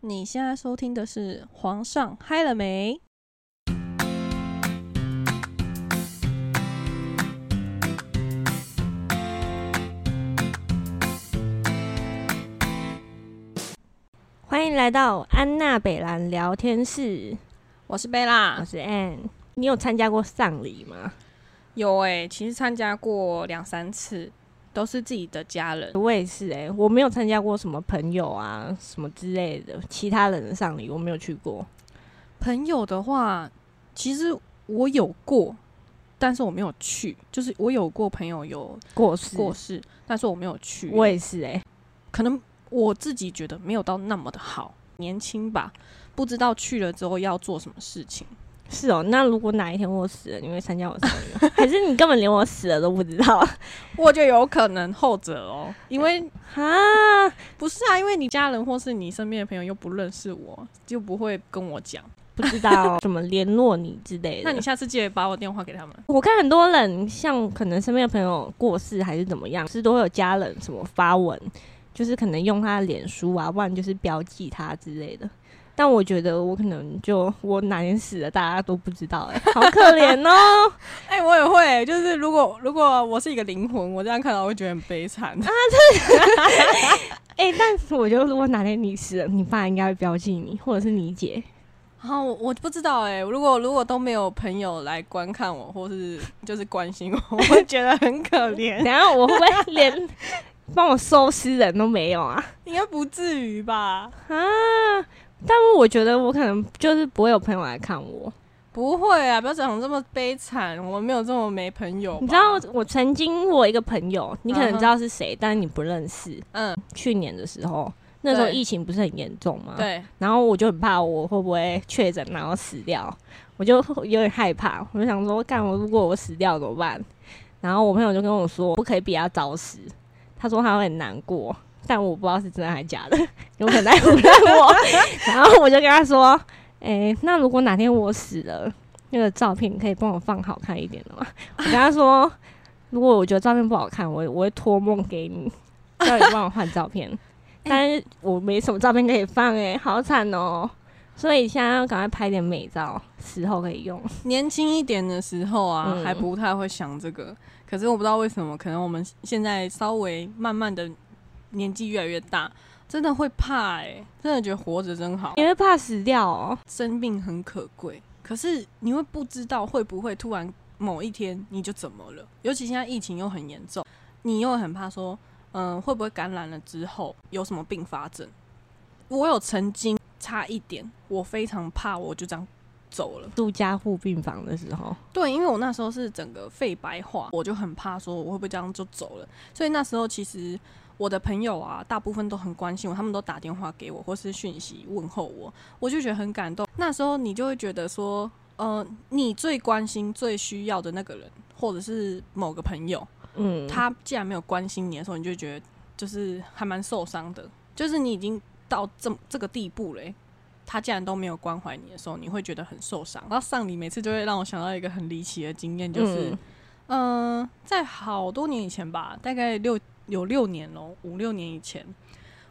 你现在收听的是《皇上嗨了没》。欢迎来到安娜北兰聊天室，我是贝拉我，是 Ann。你有参加过丧礼吗？有诶、其实参加过两三次，都是自己的家人。我也是哎、我没有参加过什么朋友啊什么之类的其他人的丧礼，我没有去过。朋友的话，其实我有过，但是我没有去。就是我有过朋友有过世，过世，但是我没有去。我也是哎、可能我自己觉得没有到那么的好，年轻吧，不知道去了之后要做什么事情。是哦。那如果哪一天我死了，你会参加我丧礼吗？还是你根本连我死了都不知道 我就有可能后者哦，因为啊？不是啊，因为你家人或是你身边的朋友又不认识我，就不会跟我讲。不知道怎么联络你之类的。那你下次记得把我电话给他们。我看很多人，像可能身边的朋友过世还是怎么样，是都会有家人什么发文，就是可能用他的脸书啊，不然就是标记他之类的。但我觉得我可能就我哪天死了，大家都不知道、哎，好可怜哦。哎、我也会，就是如果如果我是一个灵魂，我这样看到我会觉得很悲惨。哎、但是我觉得如果哪天你死了，你爸应该会标记你，或者是你姐。然后我我不知道哎、如果如果都没有朋友来观看我，或是就是关心我，我会觉得很可怜。然后我会不会连帮我收尸人都没有啊？应该不至于吧？啊！但是我觉得我可能就是不会有朋友来看我。不会啊，不要讲这么悲惨，我没有这么没朋友。你知道我曾经我一个朋友，你可能知道是谁，但是你不认识。嗯，去年的时候，那时候疫情不是很严重吗？。对，然后我就很怕我会不会确诊然后死掉，我就有点害怕。我就想说，干我如果我死掉怎么办？然后我朋友就跟我说，不可以比他早死。他说他会很难过，但我不知道是真的还是假的，有可能他不认我。然后我就跟他说，诶、那如果哪天我死了，那个照片可以帮我放好看一点的吗？我跟他说，如果我觉得照片不好看，我我会托梦给你，叫你帮我换照片。但是我没什么照片可以放、诶，好惨哦、所以现在要赶快拍点美照，时候可以用。年轻一点的时候啊，嗯还不太会想这个。可是我不知道为什么，可能我们现在稍微慢慢的年纪越来越大，真的会怕哎、真的觉得活着真好，你会怕死掉哦、生命很可贵。可是你会不知道会不会突然某一天你就怎么了？尤其现在疫情又很严重，你又很怕说，嗯、会不会感染了之后有什么并发症？我有曾经差一点，我非常怕，我就这样走了。住加护病房的时候，对，因为我那时候是整个肺白化，我就很怕说我会不会这样就走了。所以那时候其实我的朋友啊，大部分都很关心我，他们都打电话给我或是讯息问候我，我就觉得很感动。那时候你就会觉得说，呃，你最关心、最需要的那个人，或者是某个朋友，嗯，他既然没有关心你的时候，你就觉得就是还蛮受伤的，就是你已经到这么这个地步嘞欸、他竟然都没有关怀你的时候，你会觉得很受伤。然后丧礼每次就会让我想到一个很离奇的经验，就是，嗯嗯、在好多年以前吧，大概六有六年咯，五六年以前，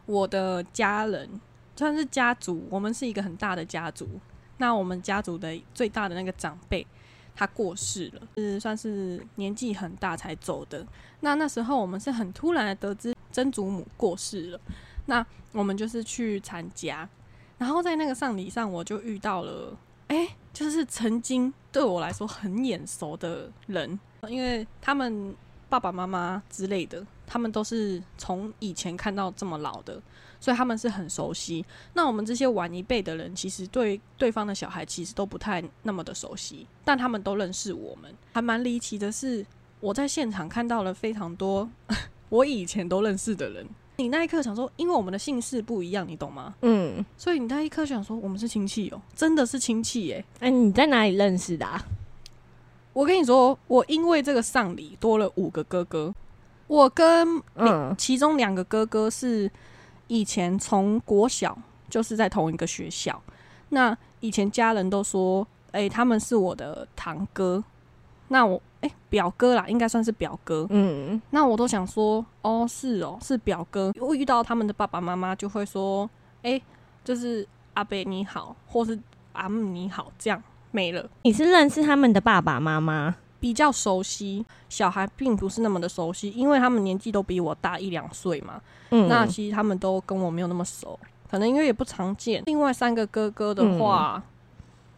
我的家人算是家族，我们是一个很大的家族。那我们家族的最大的那个长辈，他过世了，是算是年纪很大才走的。那那时候我们是很突然的得知曾祖母过世了，那我们就是去参加，然后在那个丧礼上，我就遇到了，哎、就是曾经对我来说很眼熟的人，因为他们爸爸妈妈之类的，他们都是从以前看到这么老的，所以他们是很熟悉。那我们这些晚一辈的人，其实对对方的小孩其实都不太那么的熟悉，但他们都认识我们。还蛮离奇的是，我在现场看到了非常多 我以前都认识的人。你那一刻想说，因为我们的姓氏不一样，你懂吗？嗯，所以你那一刻想说，我们是亲戚哦、真的是亲戚耶、哎、你在哪里认识的、啊？我跟你说，我因为这个丧礼多了五个哥哥，我跟嗯。其中两个哥哥是以前从国小就是在同一个学校，那以前家人都说，哎、他们是我的堂哥，那我哎、表哥啦，应该算是表哥，嗯，那我都想说，哦，是哦，是表哥。我遇到他们的爸爸妈妈就会说，哎、就是阿伯你好，或是阿姆你好，这样没了。你是认识他们的爸爸妈妈？比较熟悉，小孩并不是那么的熟悉，因为他们年纪都比我大一两岁嘛。嗯，那其实他们都跟我没有那么熟，可能因为也不常见。另外三个哥哥的话，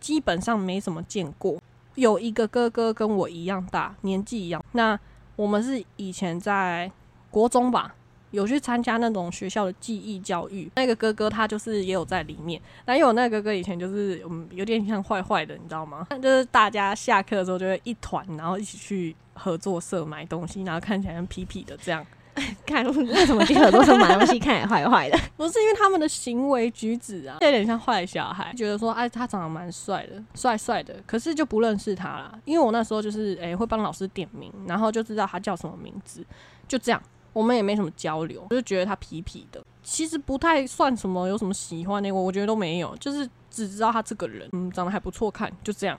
基本上没什么见过。有一个哥哥跟我一样大，年纪一样。那我们是以前在国中吧。有去参加那种学校的记忆教育，那个哥哥他就是也有在里面，但因为我那个哥哥以前就是嗯有点像坏坏的，你知道吗？就是大家下课的时候就会一团，然后一起去合作社买东西，然后看起来像痞痞的这样。看为什么去合作社买东西看起来坏坏的？不是因为他们的行为举止啊，有点像坏小孩，觉得说哎他长得蛮帅的，帅帅的，可是就不认识他啦。因为我那时候就是哎会帮老师点名，然后就知道他叫什么名字，就这样。我们也没什么交流，就觉得他痞痞的，其实不太算什么，有什么喜欢的，我我觉得都没有，就是只知道他这个人，嗯，长得还不错看，就这样。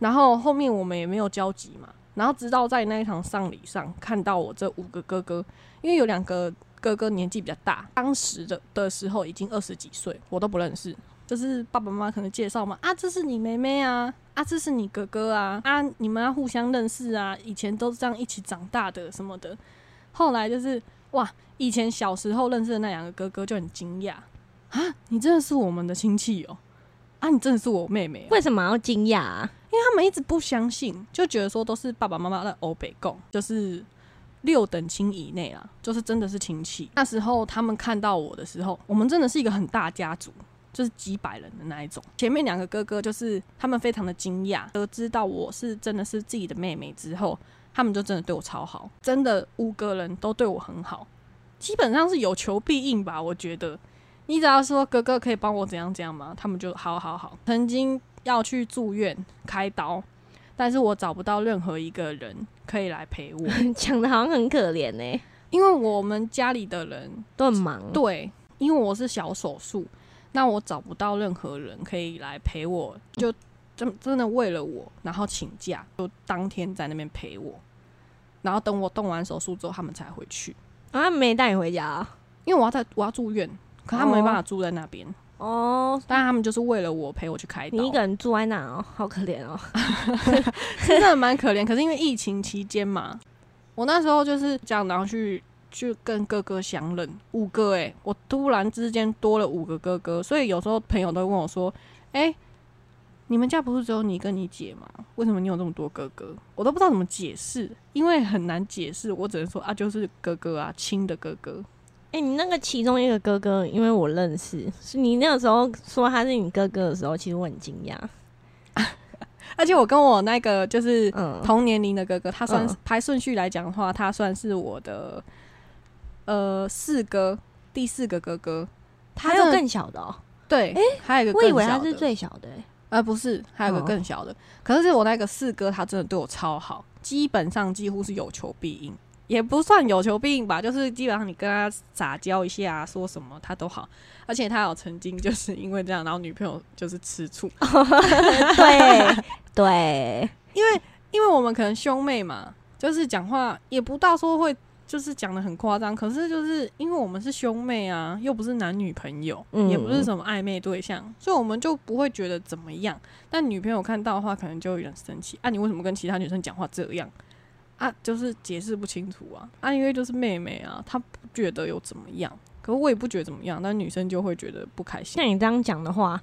然后后面我们也没有交集嘛，然后直到在那一场丧礼上看到我这五个哥哥，因为有两个哥哥年纪比较大，当时的的时候已经二十几岁，我都不认识，就是爸爸妈妈可能介绍嘛，啊，这是你妹妹啊，啊，这是你哥哥啊，啊，你们要互相认识啊，以前都是这样一起长大的什么的。后来就是哇，以前小时候认识的那两个哥哥就很惊讶啊，你真的是我们的亲戚哦，啊，你真的是我妹妹？为什么要惊讶啊？因为他们一直不相信，就觉得说都是爸爸妈妈的欧北共，就是六等亲以内啦，就是真的是亲戚。那时候他们看到我的时候，我们真的是一个很大家族，就是几百人的那一种。前面两个哥哥就是他们非常的惊讶，得知到我是真的是自己的妹妹之后。他们就真的对我超好，真的五个人都对我很好，基本上是有求必应吧。我觉得，你只要说哥哥可以帮我怎样怎样嘛，他们就好好好。曾经要去住院开刀，但是我找不到任何一个人可以来陪我，讲的好像很可怜呢。因为我们家里的人都很忙，对，因为我是小手术，那我找不到任何人可以来陪我，就。真真的为了我，然后请假，就当天在那边陪我，然后等我动完手术之后，他们才回去。啊，没带你回家，因为我要在我要住院，可他们没办法住在那边。哦，但他们就是为了我陪我去开刀。你一个人住在那哦，好可怜哦，真的蛮可怜。可是因为疫情期间嘛，我那时候就是这样，然后去去跟哥哥相认，五个哎，我突然之间多了五个哥哥，所以有时候朋友都问我说，哎。你们家不是只有你跟你姐吗？为什么你有这么多哥哥？我都不知道怎么解释，因为很难解释。我只能说啊，就是哥哥啊，亲的哥哥。哎，你那个其中一个哥哥，因为我认识，是你那个时候说他是你哥哥的时候，其实我很惊讶。而且我跟我那个就是同年龄的哥哥，他算排顺序来讲的话，他算是我的呃四哥，第四个哥哥。他有更小的哦。对，哎，还有一个，我以为他是最小的。呃，不是，还有个更小的。可是我那个四哥，他真的对我超好，基本上几乎是有求必应，也不算有求必应吧，就是基本上你跟他撒娇一下，说什么他都好。而且他有曾经就是因为这样，然后女朋友就是吃醋。对对，因为因为我们可能兄妹嘛，就是讲话也不到说会。就是讲的很夸张，可是就是因为我们是兄妹啊，又不是男女朋友，也不是什么暧昧对象，所以我们就不会觉得怎么样。但女朋友看到的话，可能就有点生气啊！你为什么跟其他女生讲话这样啊？就是解释不清楚啊！啊，因为就是妹妹啊，她不觉得有怎么样，可是我也不觉得怎么样，但女生就会觉得不开心。像你这样讲的话。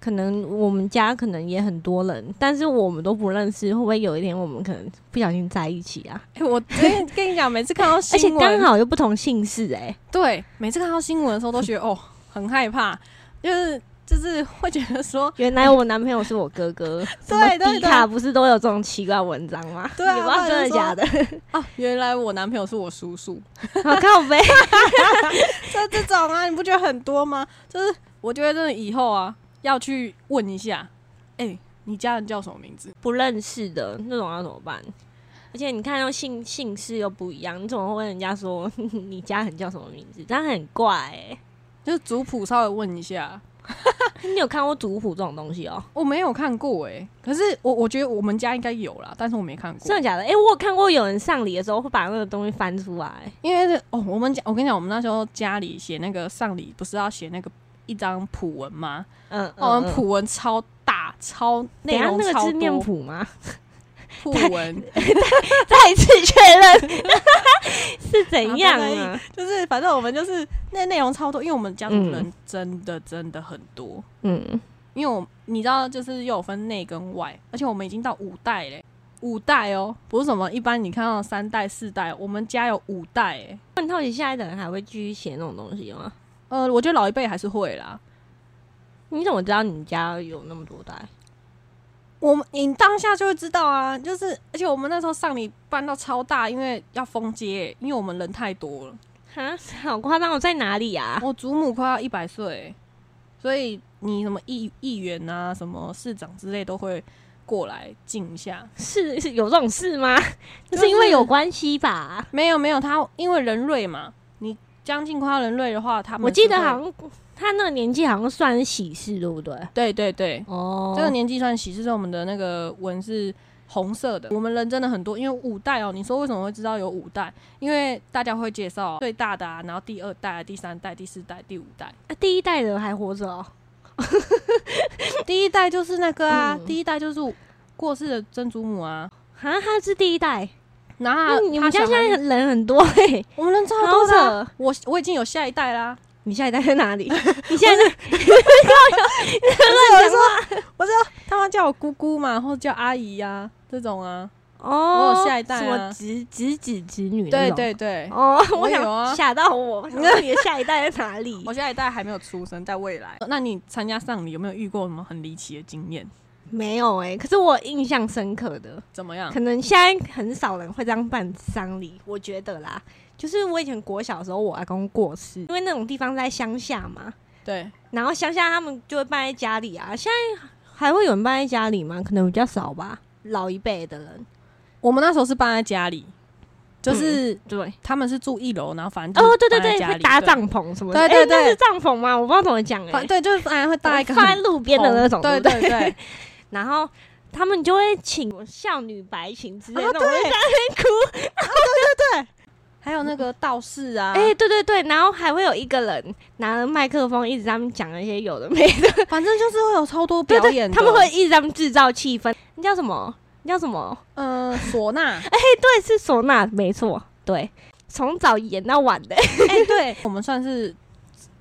可能我们家可能也很多人，但是我们都不认识，会不会有一天我们可能不小心在一起啊？哎，我跟 跟你讲，每次看到新闻，而且刚好又不同姓氏，哎，对，每次看到新闻的时候都觉得哦，很害怕，就是就是会觉得说，原来我男朋友是我哥哥，对对对，不是都有这种奇怪文章吗？对啊，真的假的？哦，原来我男朋友是我叔叔，好靠背，就这种啊，你不觉得很多吗？就是我觉得真的以后啊。要去问一下，哎，你家人叫什么名字？不认识的那种要怎么办？而且你看到姓姓氏又不一样，你怎么会问人家说 你家人叫什么名字？这样很怪哎。就是族谱稍微问一下。你有看过族谱这种东西哦？我没有看过哎，可是我我觉得我们家应该有啦，但是我没看过。真的假的？哎，我有看过有人上礼的时候会把那个东西翻出来，因为哦，我们家我跟你讲，我们那时候家里写那个上礼不是要写那个。一张普文吗？嗯，哦，我们嗯普文超大，超内容超那个是念多。谱吗？普文 再一次确认 是怎样好啊？就是，反正我们就是那内容超多，因为我们家族嗯人真的真的很多。嗯，因为我你知道，就是又有分内跟外，而且我们已经到五代嘞，五代哦，不是什么一般你看到三代、四代，我们家有五代哎。很好奇下一代人还会继续写那种东西吗？呃，我觉得老一辈还是会啦。你怎么知道你家有那么多代？我们你当下就会知道啊，就是而且我们那时候上礼搬到超大，因为要封街，因为我们人太多了。哈，好夸张！我在哪里啊？我祖母快要一百岁，所以你什么议议员啊、什么市长之类都会过来敬一下。是是有这种事吗？那就是是因为有关系吧？没有没有，他因为人瑞嘛，你将近快要人瑞的话，他们我记得好像他那个年纪好像算是喜事，对不对？对对对，哦这个年纪算喜事，是我们的那个纹是红色的。我们人真的很多，因为五代哦，你说为什么会知道有五代？因为大家会介绍最大的啊，然后第二代、第三代、第四代、第五代。啊第一代人还活着哦。第一代就是那个啊，嗯第一代就是过世的曾祖母啊。啊，他是第一代，然后他那你们家现在人很多哎、我们人超好多的！我我已经有下一代啦。你下一代在哪里？你现在在我知道他们叫我姑姑嘛，或者叫阿姨呀、这种啊。哦，我有下一代啊什么侄侄子侄女？对。对对，哦，我想吓到我，我想说你的下一代在哪里我？下一代还没有出生，在未来。那你参加丧礼有没有遇过什么很离奇的经验？没有哎、可是我印象深刻的，怎么样可？能现在很少人会这样办丧礼，我觉得啦。就是我以前国小的时候，我阿公过世，因为那种地方在乡下嘛，对，然后乡下他们就会办在家里啊。现在还会有人办在家里吗？可能比较少吧，老一辈的人。我们那时候是搬在家里，就是对，他们是住一楼，然后反正哦，对对对，搭。对帐篷什么的。对对对是帐篷吗？我不知道怎么讲哎、反对，就是反正会搭一个放在路边的那种，对对对，然后他们就会请少女白琴之类的啊那种，我就在那边哭。还有那个道士啊，哎、对对对，然后还会有一个人拿着麦克风一直在他们讲那些有的没的，反正就是会有超多对对，表演的，他们会一直在制造气氛。你叫什么？你叫什么？呃唢呐，哎对，是唢呐，没错，对，从早演到晚的。哎，对，我们算是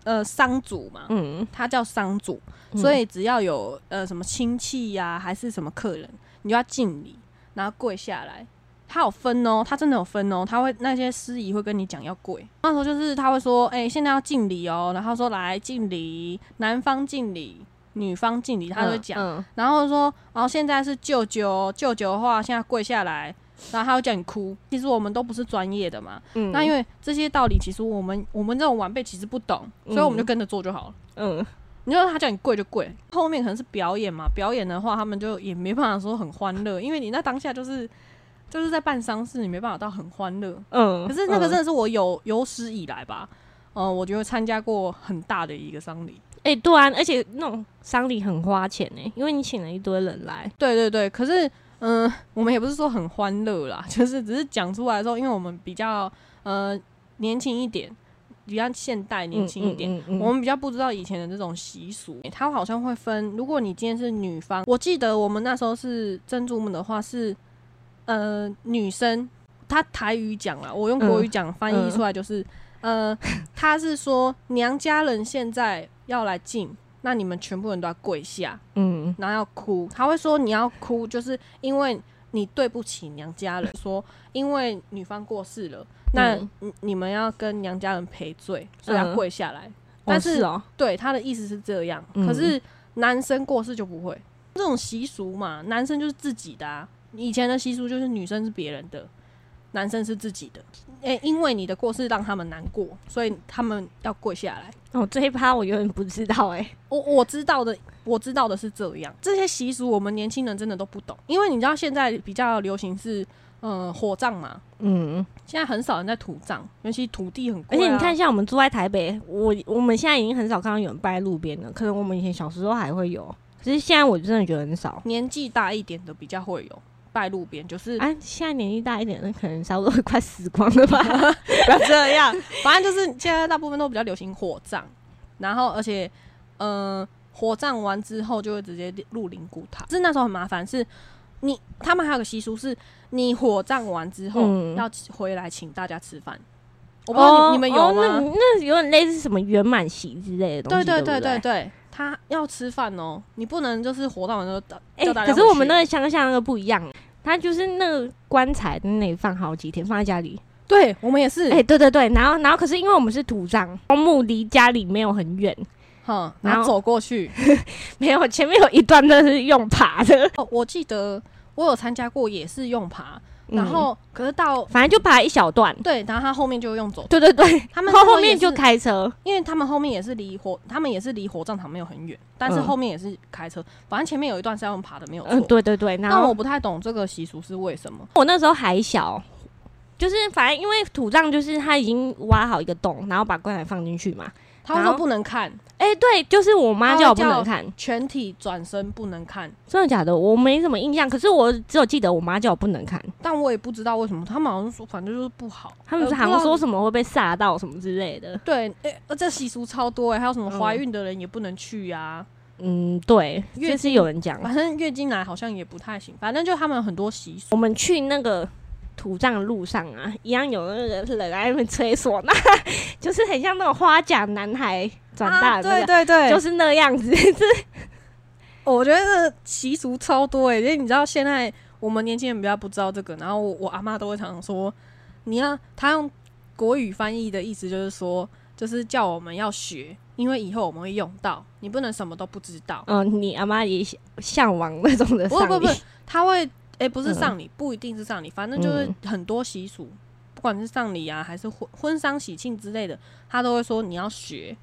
呃商主嘛，嗯，他叫商主，嗯所以只要有呃什么亲戚呀、还是什么客人，你就要敬礼，然后跪下来。他有分哦，他真的有分哦，他会那些司仪会跟你讲要跪。那时候就是他会说，哎、现在要敬礼哦，然后说来敬礼，男方敬礼，女方敬礼，他就会讲。嗯，然后说，然后现在是舅舅，舅舅的话现在跪下来，然后他会叫你哭。其实我们都不是专业的嘛，嗯那因为这些道理其实我们我们这种晚辈其实不懂，所以我们就跟着做就好了。嗯你说他叫你跪就跪，后面可能是表演嘛，表演的话他们就也没办法说很欢乐，因为你那当下就是就是在办丧事，你没办法到很欢乐。嗯，可是那个嗯真的是我有有史以来吧，呃，我觉得参加过很大的一个丧礼。哎、对啊，而且那种丧礼很花钱呢、因为你请了一堆人来。对对对，可是嗯、我们也不是说很欢乐啦，就是只是讲出来的时候，因为我们比较呃年轻一点，比较现代年轻一点，嗯嗯嗯嗯我们比较不知道以前的这种习俗，它好像会分。如果你今天是女方，我记得我们那时候是珍珠母的话是，呃，女生，她台语讲了，我用国语讲、翻译出来就是，呃，她是说娘家人现在要来敬，那你们全部人都要跪下，嗯然后要哭。她会说你要哭，就是因为你对不起娘家人，说因为女方过世了。那嗯你你们要跟娘家人赔罪，所以要嗯跪下来。哦但是是哦，对，他的意思是这样。嗯可是男生过世就不会，这种习俗嘛，男生就是自己的啊。以前的习俗就是女生是别人的，男生是自己的。诶、因为你的过世让他们难过，所以他们要跪下来。哦这一趴我有点不知道哎、我我知道的，我知道的是这样。这些习俗我们年轻人真的都不懂，因为你知道现在比较流行是嗯火葬嘛，嗯，现在很少人在土葬，尤其土地很贵、啊。而且你看，像我们住在台北，我我们现在已经很少看到有人摆在路边了，可能我们以前小时候还会有，可是现在我真的觉得很少。年纪大一点的比较会有拜路边，就是啊，现在年纪大一点的，可能差不多快死光了吧？不要这样，反正就是现在大部分都比较流行火葬，然后而且呃，火葬完之后就会直接入灵骨塔。是那时候很麻烦，是你他们还有个习俗是，你火葬完之后、嗯要回来请大家吃饭。我不知道你、你们有哦吗？那那有点类似什么圆满席之类的东西，对对对对对对，他要吃饭哦，你不能就是火葬完之后叫哎、叫大家可是我们那个乡下那个不一样，他就是那个棺材在那里放好几天，放在家里。对我们也是，哎、对对对，然后然后可是因为我们是土葬，公墓离家里没有很远，哼，然后走过去。没有前面有一段那是用爬的，哦，我记得我有参加过，也是用爬，然嗯后可是到反正就爬一小段。对，然后他后面就用走，对对对，他们后面就开车，因为他们后面也是离火，他们也是离火葬场没有很远，但是嗯后面也是开车，反正前面有一段是要用爬的，没有错。嗯，对对对，然后但我不太懂这个习俗是为什么。我那时候还小，就是反正因为土葬就是他已经挖好一个洞，然后把棺材放进去嘛。他们说不能看，哎、对，就是我妈叫我不能看，全体转身不能看，真的假的？我没什么印象，可是我只有记得我妈叫我不能看，但我也不知道为什么，他们好像说反正就是不好。他们好像说什么会被吓到什么之类的。对，哎、呃这习俗超多哎、还有什么嗯怀孕的人也不能去呀、嗯，对，月经有人讲。反正月经来好像也不太行，反正就他们有很多习俗。我们去那个土葬的路上啊，一样有那个人在那边吹唢呐，就是很像那种花甲男孩长大对对对，就是那样子。我觉得习俗超多诶、因为你知道现在我们年轻人比较不知道这个，然后我我阿妈都会常常说，你要他用国语翻译的意思就是说，就是叫我们要学，因为以后我们会用到，你不能什么都不知道。嗯，你阿妈也向向往那种的不不不，他会诶、不是嗯丧礼，不一定是丧礼，反正就是很多习俗，不管是丧礼啊还是婚婚丧喜庆之类的，他都会说你要学，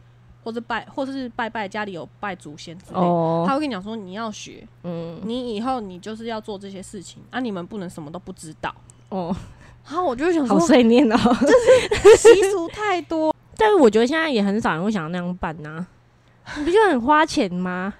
或者拜或者是拜拜家里有拜祖先之类的。哦他，会跟你讲说你要学，嗯，你以后你就是要做这些事情啊，你们不能什么都不知道。哦，然后我就想说好说，碎念哦。就是 习俗太多，但是我觉得现在也很少人会想要那样办呐、你不就很花钱吗？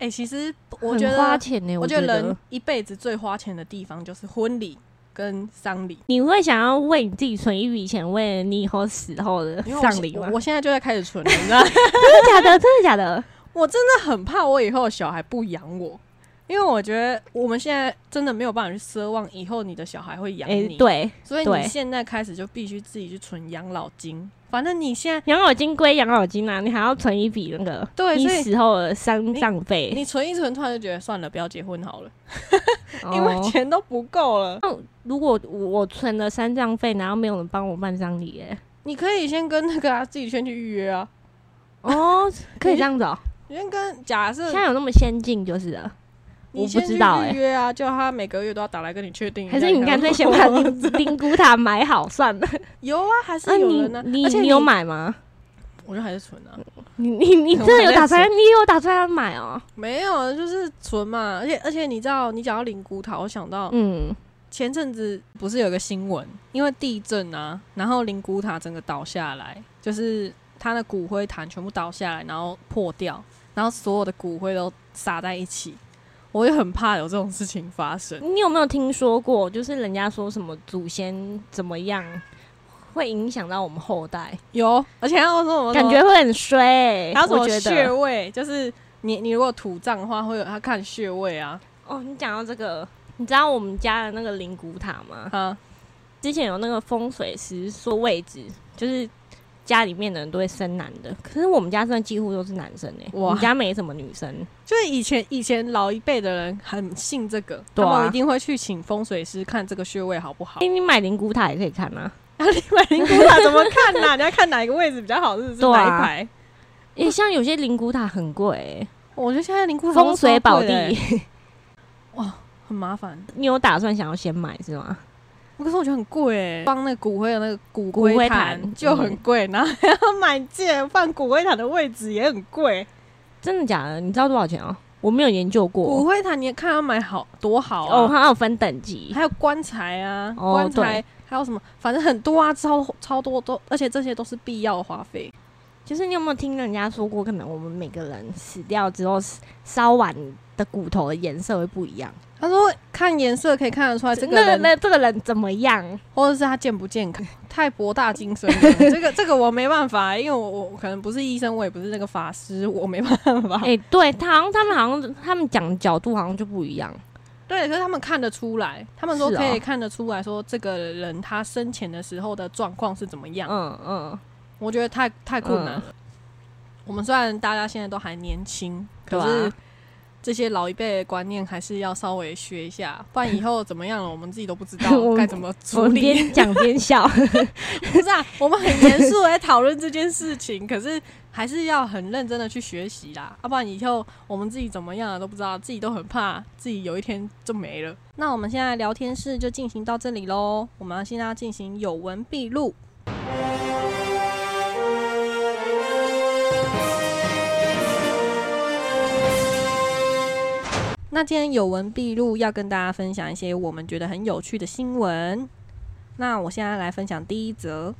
哎、其实我很觉得，花钱呢、我觉觉得人一辈子最花钱的地方就是婚礼跟丧礼。你会想要为你自己存一笔钱，为了你以后死后的丧礼吗我？我现在就在开始存了，你知道，真的假的？真的假的？我真的很怕我以后的小孩不养我，因为我觉得我们现在真的没有办法去奢望以后你的小孩会养哎、你，，对，所以你现在开始就必须自己去存养老金。反正你现在养老金归养老金啊，你还要存一笔那个对，你所以死后的丧葬费，你存一存，突然就觉得算了，不要结婚好了，哦 因为钱都不够了。那如果我存了丧葬费，然后没有人帮我办丧礼，哎，你可以先跟那个啊自己先去预约啊，哦，可以这样子哦。你先跟假设现在有那么先进就是了，我不知道哎预约啊，叫他每个月都要打来跟你确定。还是你干脆先 把看灵灵骨塔买好算了。有啊，还是有人呢、你而且你有？买吗？我就还是存啊，你你你真的有打算？你有打算要买哦？没有，就是存嘛。而且而且你知道，你讲到灵骨塔，我想到嗯，前阵子不是有个新闻，因为地震啊，然后灵骨塔整个倒下来，就是它的骨灰坛全部倒下来，然后破掉，然后所有的骨灰都撒在一起。我也很怕有这种事情发生。你有没有听说过？就是人家说什么祖先怎么样，会影响到我们后代，有，而且还有说什么感觉会很衰、欸。还有什么穴位，就是你你如果土葬的话，会有他看穴位啊哦，你讲到这个，你知道我们家的那个灵骨塔吗？啊，之前有那个风水师说位置，就是家里面的人都会生男的，可是我们家真的几乎都是男生哎、哇我们家没什么女生。就是以前以前老一辈的人很信这个，對啊他们一定会去请风水师看这个穴位好不好哎、。你买灵骨塔也可以看啊。然 后你买灵骨塔怎么看呐、你要看哪一个位置比较好，是哪一排？诶、像有些灵骨塔很贵、欸，我觉得现在灵骨塔风水宝地哇，很麻烦。你有打算想要先买是吗？可是我觉得很贵哎，放那个骨灰的那个骨骨灰灰坛坛就很贵，然后还要买借放骨灰坛的位置也很贵。真的假的？你知道多少钱啊？我没有研究过骨。灰坛你也看要买好多好哦，啊，它有分等级。还有棺材啊，哦棺材对还有什么，反正很多啊，超超多都，而且这些都是必要的花费。就是你有没有听人家说过，可能我们每个人死掉之后，烧完的骨头的颜色会不一样？他说看颜色可以看得出来这个那人，那这个人怎么样？或者是他健不健康，太博大精深了。这 个这个我没办法，因为我我可能不是医生，我也不是那个法师，我没办法。哎、对他好像他们好像他们讲角度好像就不一样。对，可是他们看得出来，他们说可以看得出来说这个人他生前的时候的状况是怎么样。嗯嗯，我觉得太太困难了。我们虽然大家现在都还年轻，可对是啊这些老一辈的观念还是要稍微学一下，不然以后怎么样了，我们自己都不知道 该怎么我处理。边讲边笑。不是啊，我们很严肃地在讨论这件事情，可是还是要很认真的去学习啦，要不然以后我们自己怎么样了都不知道，自己都很怕自己有一天就没了。那我们现在聊天室就进行到这里喽，我们现在要进行有文必录。那今天有文必录要跟大家分享一些我们觉得很有趣的新闻。那我现在来分享第一则：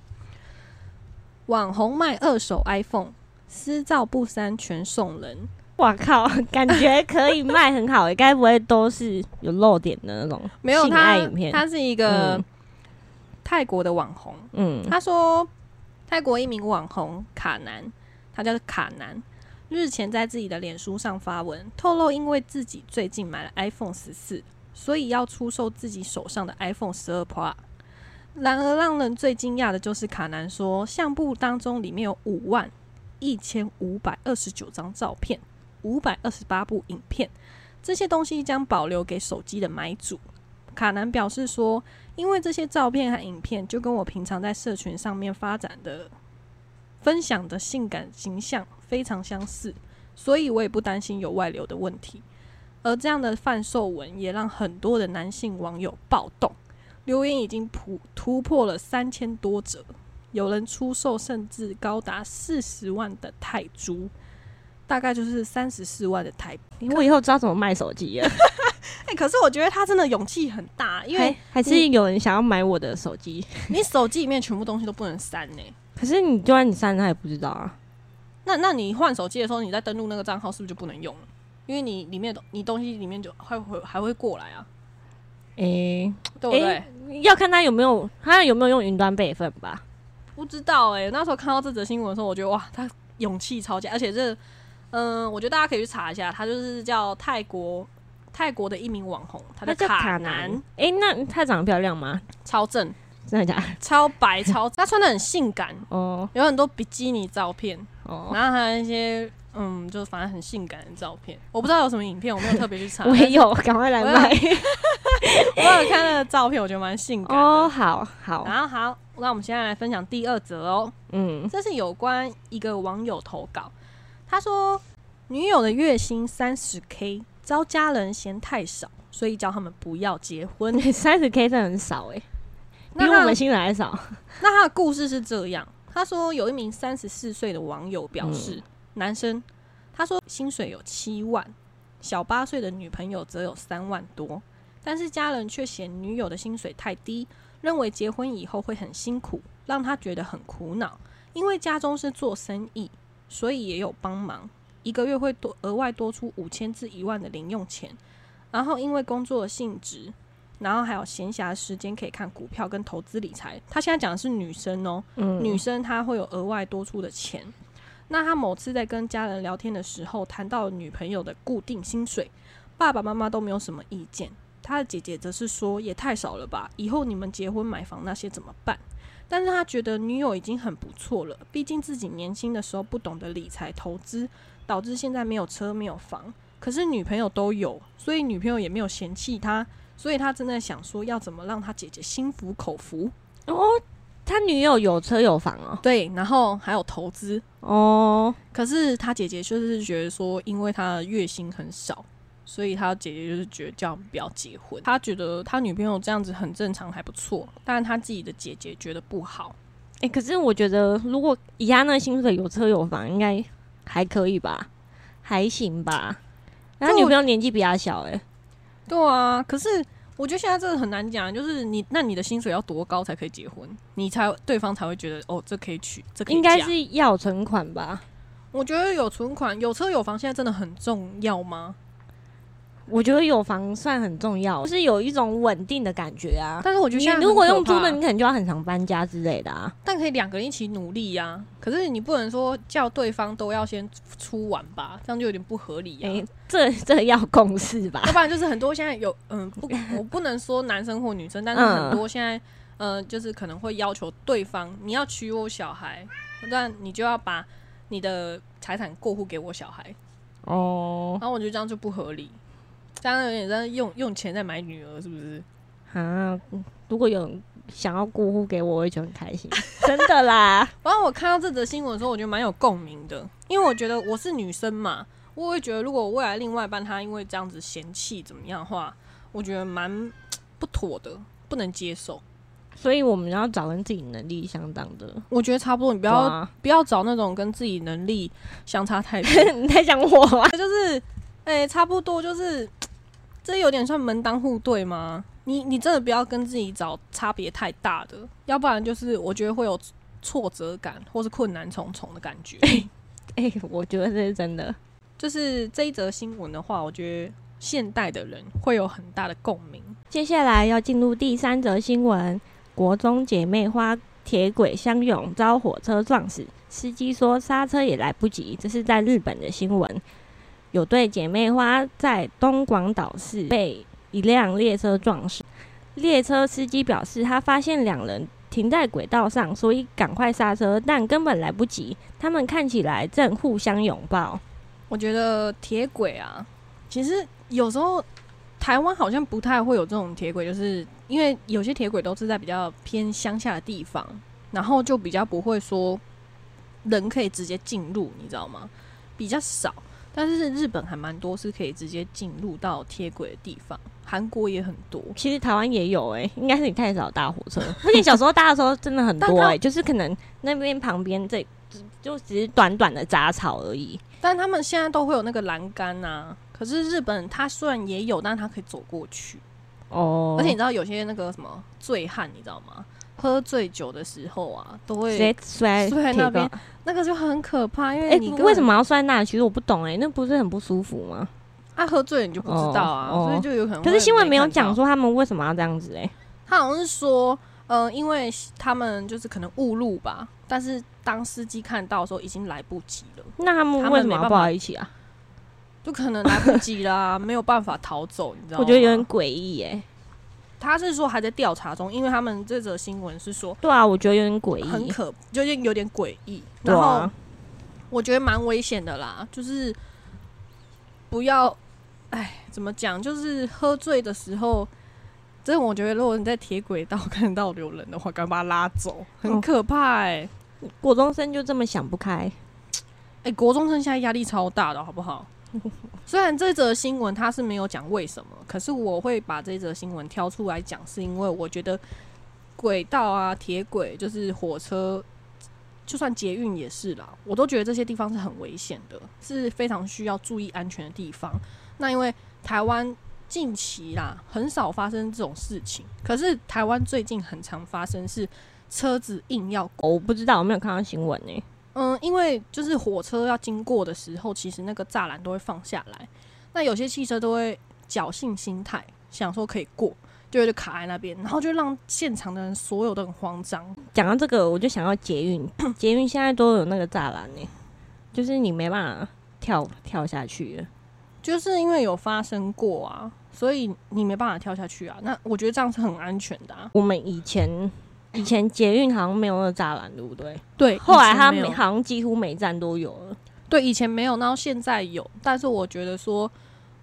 网红卖二手 iPhone，私照不删全送人。我靠，感觉可以卖很好诶，该不会都是有漏点的那种没有他影片？他是一个嗯泰国的网红。嗯他说，泰国一名网红卡南，他叫卡南，日前在自己的脸书上发文，透露因为自己最近买了 iPhone 十四，所以要出售自己手上的 iPhone 十二 Pro。然而，让人最惊讶的就是卡南说，相簿当中里面有五万一千五百二十九张照片，五百二十八部影片，这些东西将保留给手机的买主。卡南表示说，因为这些照片和影片就跟我平常在社群上面发展的分享的性感形象非常相似，所以我也不担心有外流的问题。而这样的贩售文也让很多的男性网友暴动，留言已经突突破了三千多则，有人出售甚至高达四十万的泰铢，大概就是三十四万的台币。我以后知道怎么卖手机了，哎、可是我觉得他真的勇气很大，因为还还是有人想要买我的手机，你手机里面全部东西都不能删呢、可是你就算你删，他也不知道啊。那那你换手机的时候，你再登录那个账号是不是就不能用了？因为你里面的你东西里面就会会还会过来啊，诶、对不对？诶要看他有没有他有没有用云端备份吧。不知道哎、那时候看到这则新闻的时候，我觉得哇，他勇气超强，而且这嗯、我觉得大家可以去查一下，他就是叫泰国泰国的一名网红，他他叫卡南，，诶、那他长得漂亮吗？超正、真的假的？超白、超，她穿的很性感，哦有很多比基尼照片，哦，然后还有一些嗯，就反正很性感的照片。我不知道有什么影片，我没有特别去查。我也有，赶快来我有。我有看那个照片，我觉得蛮性感的。哦，好好，然后好，那我们现在来分享第二则哦。嗯，这是有关一个网友投稿，他说女友的月薪三十 K，遭家人嫌太少，所以叫他们不要结婚。三十 K 真的很少诶、比我们新人还少。那他的故事是这样，他说有一名三十四岁的网友表示，男生，他说薪水有七万，小八岁的女朋友则有三万多，但是家人却嫌女友的薪水太低，认为结婚以后会很辛苦，让他觉得很苦恼。因为家中是做生意，所以也有帮忙，一个月会多额外多出五千至一万的零用钱。然后因为工作的性质，然后还有闲暇时间可以看股票跟投资理财。他现在讲的是女生哦，嗯，女生她会有额外多出的钱。那他某次在跟家人聊天的时候，谈到女朋友的固定薪水，爸爸妈妈都没有什么意见。他的姐姐则是说，也太少了吧，以后你们结婚买房那些怎么办？但是他觉得女友已经很不错了，毕竟自己年轻的时候不懂得理财投资，导致现在没有车没有房。可是女朋友都有，所以女朋友也没有嫌弃他，所以他正在想说要怎么让他姐姐心服口服。哦，他女友有车有房哦。对，然后还有投资，哦，可是他姐姐就是觉得说，因为他的月薪很少，所以他姐姐就是觉得叫不要结婚。他觉得他女朋友这样子很正常，还不错，但他自己的姐姐觉得不好。哎、可是我觉得如果以他那个薪水有车有房，应该还可以吧，还行吧。他女朋友年纪比他小、欸，对啊，可是我觉得现在这个很难讲，就是你那你的薪水要多高才可以结婚，你才对方才会觉得哦，这可以娶，这可以应该是要存款吧？我觉得有存款、有车有房，现在真的很重要吗？我觉得有房算很重要，就是有一种稳定的感觉啊。但是我觉得你如果用租的，你可能就要很常搬家之类的啊。但可以两个人一起努力呀、可是你不能说叫对方都要先出完吧，这样就有点不合理呀、哎、这这要共识吧。要？不然就是很多现在有嗯不，我不能说男生或女生，但是嗯。很多现在呃就是可能会要求对方你要娶我小孩，但你就要把你的财产过户给我小孩，哦，然后我觉得这样就不合理，这样有点在用用钱在买女儿，是不是？啊，如果有人想要过户给我，我也觉得很开心，真的啦。然后我看到这则新闻的时候，我觉得蛮有共鸣的，因为我觉得我是女生嘛，我会觉得如果未来另外一半他因为这样子嫌弃怎么样的话，我觉得蛮不妥的，不能接受。所以我们要找跟自己能力相当的。我觉得差不多，你不不要、不要找那种跟自己能力相差太多，你在讲我吗？就是哎、差不多就是这有点算门当户对吗？你你真的不要跟自己找差别太大的，要不然就是我觉得会有挫折感或是困难重重的感觉。哎、我觉得这是真的。就是这一则新闻的话，我觉得现代的人会有很大的共鸣。接下来要进入第三则新闻：国中姐妹花铁轨相拥遭火车撞死，司机说刹车也来不及。这是在日本的新闻，有对姐妹花在东广岛市被一辆列车撞死。列车司机表示，他发现两人停在轨道上，所以赶快刹车，但根本来不及。他们看起来正互相拥抱。我觉得铁轨啊，其实有时候台湾好像不太会有这种铁轨，就是因为有些铁轨都是在比较偏乡下的地方，然后就比较不会说人可以直接进入，你知道吗？比较少。但是日本还蛮多是可以直接进入到铁轨的地方，韩国也很多。其实台湾也有诶、应该是你太少搭火车。而且小时候搭的时候真的很多但诶、就是可能那边旁边这就就只是短短的杂草而已。但他们现在都会有那个栏杆呐，可是日本它虽然也有，但是它可以走过去。哦而且你知道有些那个什么醉汉，你知道吗？喝醉酒的时候啊，都直会接摔摔在那边那个就很可怕，因哎、为你为什么要摔那？其实我不懂诶、那不是很不舒服吗？啊喝醉了你就不知道啊，所以就有可能。可是新闻没有讲，说他们为什么要这样子诶、他好像是说，呃，因为他们就是可能误入吧，但是当司机看到的时候已经来不及了，那他们为什么要没抱在一起啊？就可能来不及啦，没有办法逃走，你知道吗？我觉得有点诡异诶。他是说还在调查中，因为他们这则新闻是说对啊，我觉得有点诡异。很可，就是有点诡异，对然后啊，我觉得蛮危险的啦，就是不要，哎，怎么讲？就是喝醉的时候，真的，我觉得如果你在铁轨道看到有人的话，赶快把他拉走，很哦可怕哎、国中生就这么想不开。哎、国中生现在压力超大的，好不好？虽然这则新闻它是没有讲为什么，可是我会把这则新闻挑出来讲，是因为我觉得轨道啊、铁轨，就是火车，就算捷运也是啦，我都觉得这些地方是很危险的，是非常需要注意安全的地方。那因为台湾近期啦很少发生这种事情，可是台湾最近很常发生是车子硬要我不知道，我没有看到新闻呢、嗯，因为就是火车要经过的时候，其实那个栅栏都会放下来。那有些汽车都会侥幸心态，想说可以过，就会就卡在那边，然后就让现场的人所有都很慌张。讲到这个，我就想要捷运，捷运现在都有那个栅栏呢，就是你没办法跳跳下去了。就是因为有发生过啊，所以你没办法跳下去啊。那我觉得这样是很安全的、啊。我们以前以前捷运好像没有那个栅栏，对不对？对，后来它好像几乎每站都有了。对以前没有，然后现在有，但是我觉得说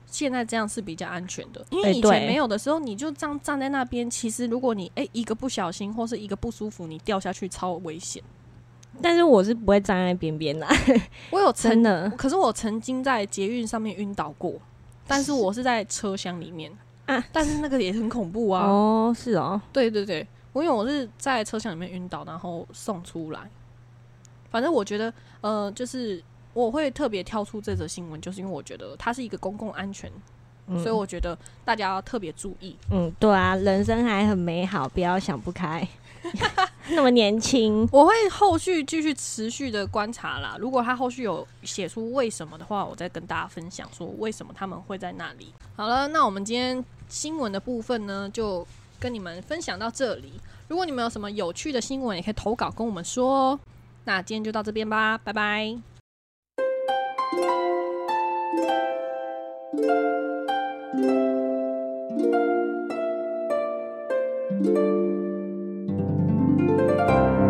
现在这样是比较安全的，因为哎以前对没有的时候，你就这样站在那边，其实如果你哎、一个不小心或是一个不舒服，你掉下去超危险。但是我是不会站在边边的，我有曾真的可是我曾经在捷运上面晕倒过，但是我是在车厢里面啊但是那个也很恐怖啊。哦，是哦，对对对，我因为我是在车厢里面晕倒，然后送出来。反正我觉得，呃，就是我会特别挑出这则新闻，就是因为我觉得它是一个公共安全，嗯所以我觉得大家要特别注意。嗯，对啊，人生还很美好，不要想不开。那么年轻，我会后续继续持续的观察啦。如果他后续有写出为什么的话，我再跟大家分享说为什么他们会在那里。好了，那我们今天新闻的部分呢，就跟你们分享到这里。如果你们有什么有趣的新闻，也可以投稿跟我们说哦。那今天就到这边吧，拜拜。